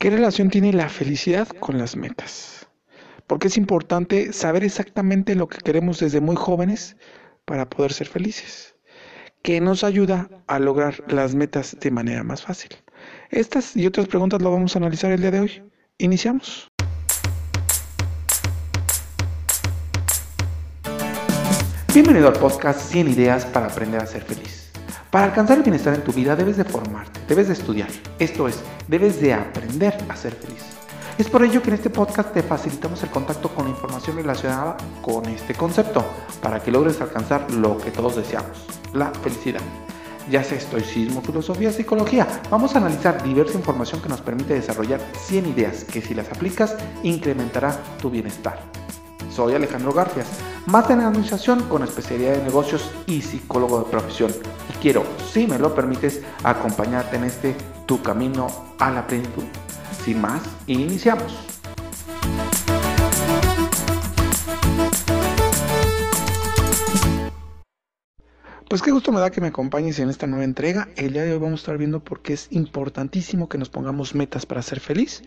¿Qué relación tiene la felicidad con las metas? Porque es importante saber exactamente lo que queremos desde muy jóvenes para poder ser felices, que nos ayuda a lograr las metas de manera más fácil. Estas y otras preguntas lo vamos a analizar el día de hoy. Iniciamos. Bienvenido al podcast 100 ideas para aprender a ser feliz. Para alcanzar el bienestar en tu vida debes de formarte, debes de estudiar. Esto es, debes de aprender a ser feliz. Es por ello que en este podcast te facilitamos el contacto con la información relacionada con este concepto, para que logres alcanzar lo que todos deseamos, la felicidad. Ya sea estoicismo, filosofía, psicología, vamos a analizar diversa información que nos permite desarrollar 100 ideas que si las aplicas incrementará tu bienestar. Soy Alejandro Garfias, máster en administración con especialidad de negocios y psicólogo de profesión. Y quiero, si me lo permites, acompañarte en este tu camino a la plenitud. Sin más, iniciamos. Pues qué gusto me da que me acompañes en esta nueva entrega. El día de hoy vamos a estar viendo por qué es importantísimo que nos pongamos metas para ser feliz.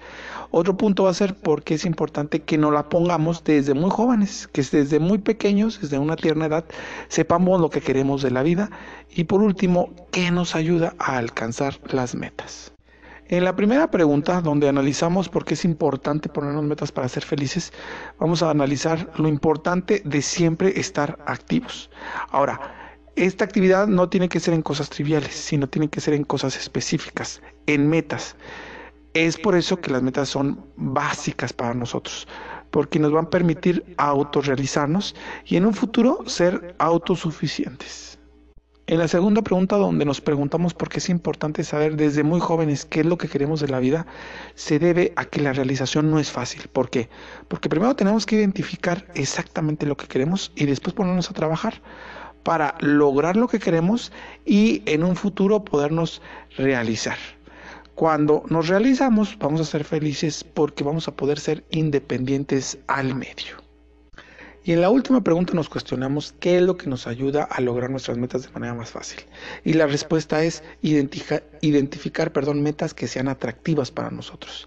Otro punto va a ser por qué es importante que nos la pongamos desde muy jóvenes, que desde muy pequeños, desde una tierna edad, sepamos lo que queremos de la vida. Y por último, qué nos ayuda a alcanzar las metas. En la primera pregunta, donde analizamos por qué es importante ponernos metas para ser felices, vamos a analizar lo importante de siempre estar activos. Ahora, esta actividad no tiene que ser en cosas triviales, sino tiene que ser en cosas específicas, en metas. Es por eso que las metas son básicas para nosotros, porque nos van a permitir autorrealizarnos y en un futuro ser autosuficientes. En la segunda pregunta, donde nos preguntamos por qué es importante saber desde muy jóvenes qué es lo que queremos de la vida, se debe a que la realización no es fácil. ¿Por qué? Porque primero tenemos que identificar exactamente lo que queremos y después ponernos a trabajar para lograr lo que queremos y en un futuro podernos realizar. Cuando nos realizamos vamos a ser felices porque vamos a poder ser independientes al medio. Y en la última pregunta nos cuestionamos qué es lo que nos ayuda a lograr nuestras metas de manera más fácil. Y la respuesta es identificar, metas que sean atractivas para nosotros.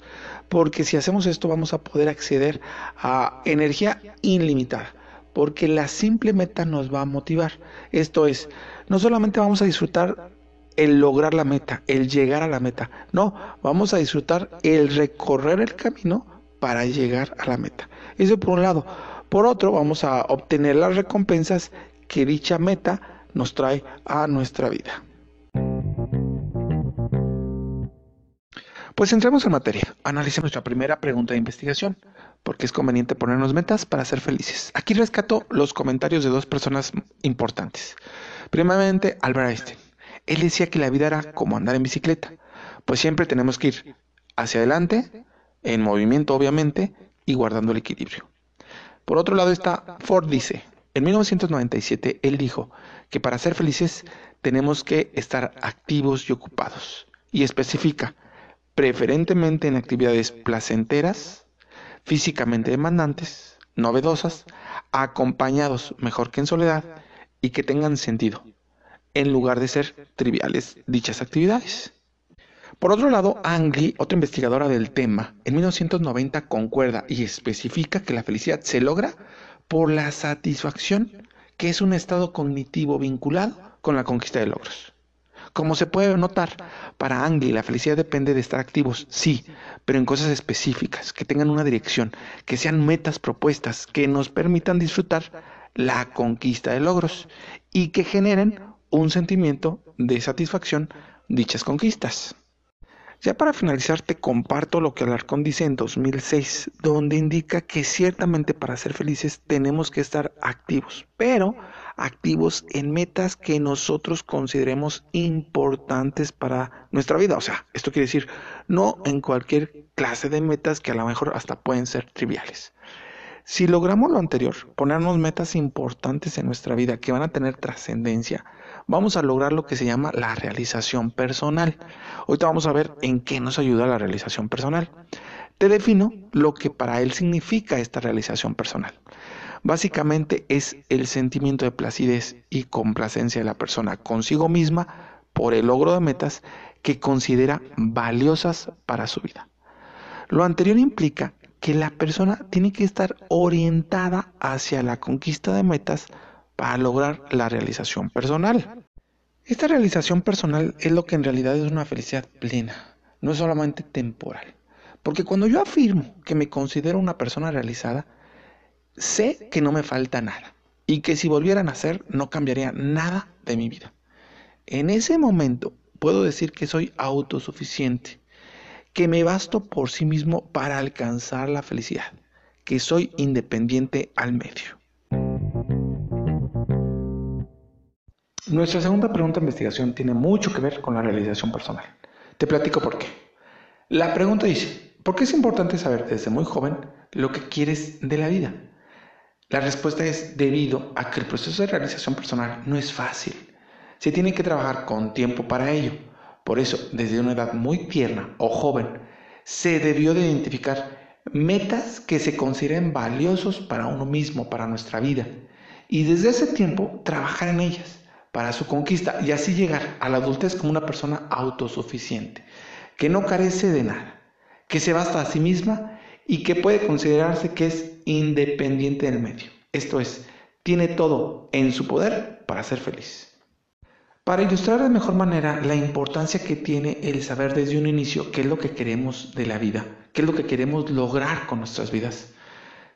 Porque si hacemos esto vamos a poder acceder a energía ilimitada porque la simple meta nos va a motivar. Esto es, no solamente vamos a disfrutar el lograr la meta, el llegar a la meta, no, vamos a disfrutar el recorrer el camino para llegar a la meta. Eso por un lado. Por otro, vamos a obtener las recompensas que dicha meta nos trae a nuestra vida. Pues entremos en materia. Analicemos nuestra primera pregunta de investigación porque es conveniente ponernos metas para ser felices. Aquí rescato los comentarios de dos personas importantes. Primeramente, Albert Einstein. Él decía que la vida era como andar en bicicleta, pues siempre tenemos que ir hacia adelante, en movimiento obviamente, y guardando el equilibrio. Por otro lado está Ford dice, en 1997 él dijo que para ser felices tenemos que estar activos y ocupados. Y especifica, preferentemente en actividades placenteras, físicamente demandantes, novedosas, acompañados mejor que en soledad y que tengan sentido, en lugar de ser triviales dichas actividades. Por otro lado, Ang otra investigadora del tema, en 1990 concuerda y especifica que la felicidad se logra por la satisfacción, que es un estado cognitivo vinculado con la conquista de logros. Como se puede notar, para Angli la felicidad depende de estar activos, sí, pero en cosas específicas, que tengan una dirección, que sean metas propuestas, que nos permitan disfrutar la conquista de logros y que generen un sentimiento de satisfacción dichas conquistas. Ya para finalizar te comparto lo que Alarcón dice en 2006, donde indica que ciertamente para ser felices tenemos que estar activos, pero activos en metas que nosotros consideremos importantes para nuestra vida. O sea, esto quiere decir, no en cualquier clase de metas que a lo mejor hasta pueden ser triviales. Si logramos lo anterior, ponernos metas importantes en nuestra vida que van a tener trascendencia, vamos a lograr lo que se llama la realización personal. Ahorita vamos a ver en qué nos ayuda la realización personal. Te defino lo que para él significa esta realización personal. Básicamente es el sentimiento de placidez y complacencia de la persona consigo misma por el logro de metas que considera valiosas para su vida. Lo anterior implica que la persona tiene que estar orientada hacia la conquista de metas para lograr la realización personal. Esta realización personal es lo que en realidad es una felicidad plena, no es solamente temporal. Porque cuando yo afirmo que me considero una persona realizada, sé que no me falta nada y que si volviera a nacer no cambiaría nada de mi vida. En ese momento puedo decir que soy autosuficiente, que me basto por sí mismo para alcanzar la felicidad, que soy independiente al medio. Nuestra segunda pregunta de investigación tiene mucho que ver con la realización personal. Te platico por qué. La pregunta dice, ¿por qué es importante saber desde muy joven lo que quieres de la vida? La respuesta es debido a que el proceso de realización personal no es fácil. Se tiene que trabajar con tiempo para ello. Por eso, desde una edad muy tierna o joven, se debió de identificar metas que se consideren valiosos para uno mismo, para nuestra vida. Y desde ese tiempo, trabajar en ellas para su conquista y así llegar a la adultez como una persona autosuficiente, que no carece de nada, que se basta a sí misma y que puede considerarse que es independiente del medio. Esto es, tiene todo en su poder para ser feliz. Para ilustrar de mejor manera la importancia que tiene el saber desde un inicio qué es lo que queremos de la vida, qué es lo que queremos lograr con nuestras vidas,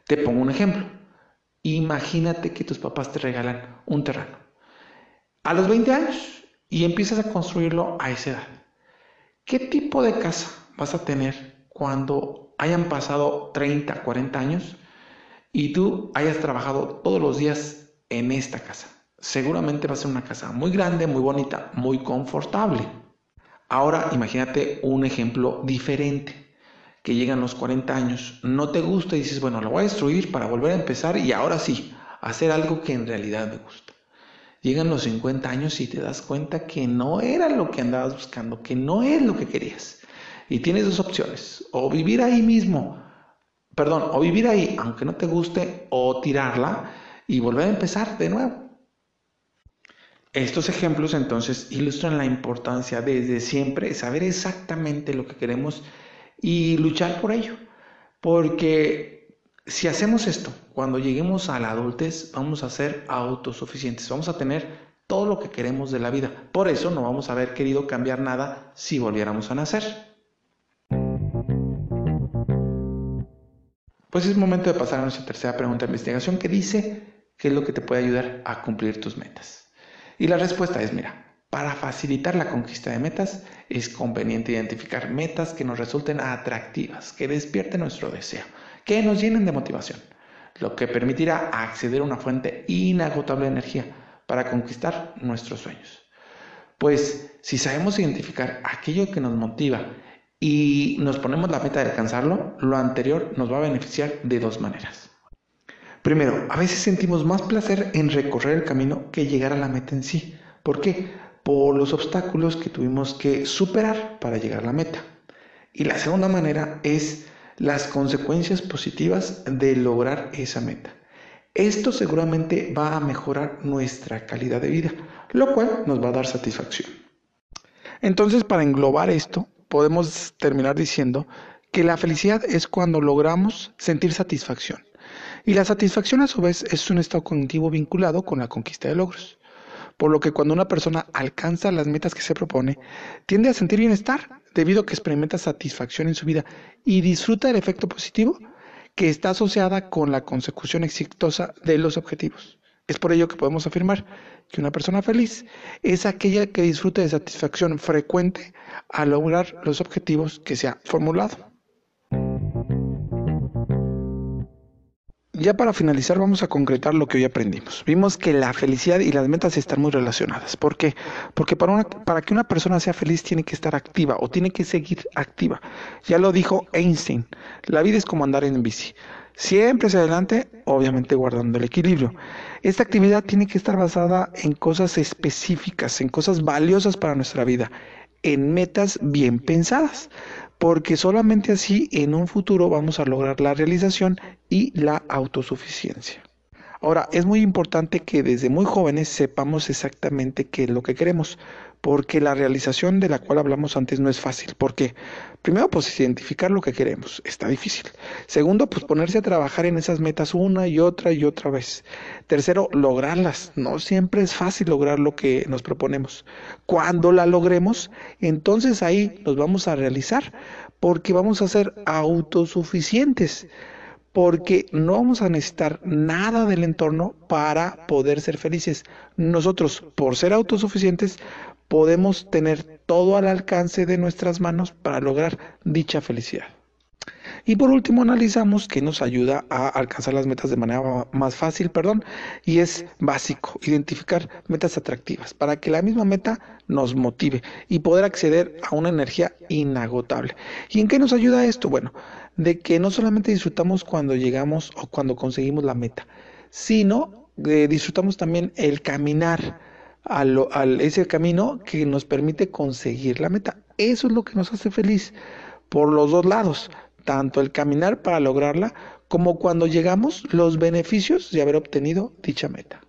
te pongo un ejemplo. Imagínate que tus papás te regalan un terreno a los 20 años y empiezas a construirlo a esa edad. ¿Qué tipo de casa vas a tener cuando hayan pasado 30, 40 años y tú hayas trabajado todos los días en esta casa? Seguramente va a ser una casa muy grande, muy bonita, muy confortable. Ahora imagínate un ejemplo diferente. Que llegan los 40 años, no te gusta y dices, bueno, lo voy a destruir para volver a empezar y ahora sí, hacer algo que en realidad me gusta. Llegan los 50 años y te das cuenta que no era lo que andabas buscando, que no es lo que querías. Y tienes dos opciones, o vivir ahí mismo, perdón, o vivir ahí aunque no te guste, o tirarla y volver a empezar de nuevo. Estos ejemplos entonces ilustran la importancia desde siempre saber exactamente lo que queremos y luchar por ello. Porque si hacemos esto, cuando lleguemos a la adultez, vamos a ser autosuficientes, vamos a tener todo lo que queremos de la vida. Por eso no vamos a haber querido cambiar nada si volviéramos a nacer. Pues es momento de pasar a nuestra tercera pregunta de investigación que dice, ¿qué es lo que te puede ayudar a cumplir tus metas? Y la respuesta es, mira, para facilitar la conquista de metas es conveniente identificar metas que nos resulten atractivas, que despierten nuestro deseo que nos llenen de motivación, lo que permitirá acceder a una fuente inagotable de energía para conquistar nuestros sueños. Pues si sabemos identificar aquello que nos motiva y nos ponemos la meta de alcanzarlo, lo anterior nos va a beneficiar de dos maneras. Primero, a veces sentimos más placer en recorrer el camino que llegar a la meta en sí. ¿Por qué? Por los obstáculos que tuvimos que superar para llegar a la meta. Y la segunda manera es las consecuencias positivas de lograr esa meta. Esto seguramente va a mejorar nuestra calidad de vida, lo cual nos va a dar satisfacción. Entonces, para englobar esto, podemos terminar diciendo que la felicidad es cuando logramos sentir satisfacción. Y la satisfacción a su vez es un estado cognitivo vinculado con la conquista de logros. Por lo que cuando una persona alcanza las metas que se propone, tiende a sentir bienestar debido a que experimenta satisfacción en su vida y disfruta del efecto positivo que está asociada con la consecución exitosa de los objetivos. Es por ello que podemos afirmar que una persona feliz es aquella que disfruta de satisfacción frecuente al lograr los objetivos que se ha formulado. Ya para finalizar vamos a concretar lo que hoy aprendimos. Vimos que la felicidad y las metas están muy relacionadas. ¿Por qué? Porque para, para que una persona sea feliz tiene que estar activa o tiene que seguir activa. Ya lo dijo Einstein, la vida es como andar en bici. Siempre hacia adelante, obviamente guardando el equilibrio. Esta actividad tiene que estar basada en cosas específicas, en cosas valiosas para nuestra vida, en metas bien pensadas porque solamente así en un futuro vamos a lograr la realización y la autosuficiencia. Ahora, es muy importante que desde muy jóvenes sepamos exactamente qué es lo que queremos, porque la realización de la cual hablamos antes no es fácil. porque Primero, pues identificar lo que queremos, está difícil. Segundo, pues ponerse a trabajar en esas metas una y otra y otra vez. Tercero, lograrlas. No siempre es fácil lograr lo que nos proponemos. Cuando la logremos, entonces ahí nos vamos a realizar, porque vamos a ser autosuficientes porque no vamos a necesitar nada del entorno para poder ser felices. Nosotros, por ser autosuficientes, podemos tener todo al alcance de nuestras manos para lograr dicha felicidad. Y por último analizamos qué nos ayuda a alcanzar las metas de manera más fácil, perdón, y es básico, identificar metas atractivas para que la misma meta nos motive y poder acceder a una energía inagotable. ¿Y en qué nos ayuda esto? Bueno, de que no solamente disfrutamos cuando llegamos o cuando conseguimos la meta, sino que disfrutamos también el caminar al, al, ese camino que nos permite conseguir la meta. Eso es lo que nos hace feliz por los dos lados, tanto el caminar para lograrla como cuando llegamos los beneficios de haber obtenido dicha meta.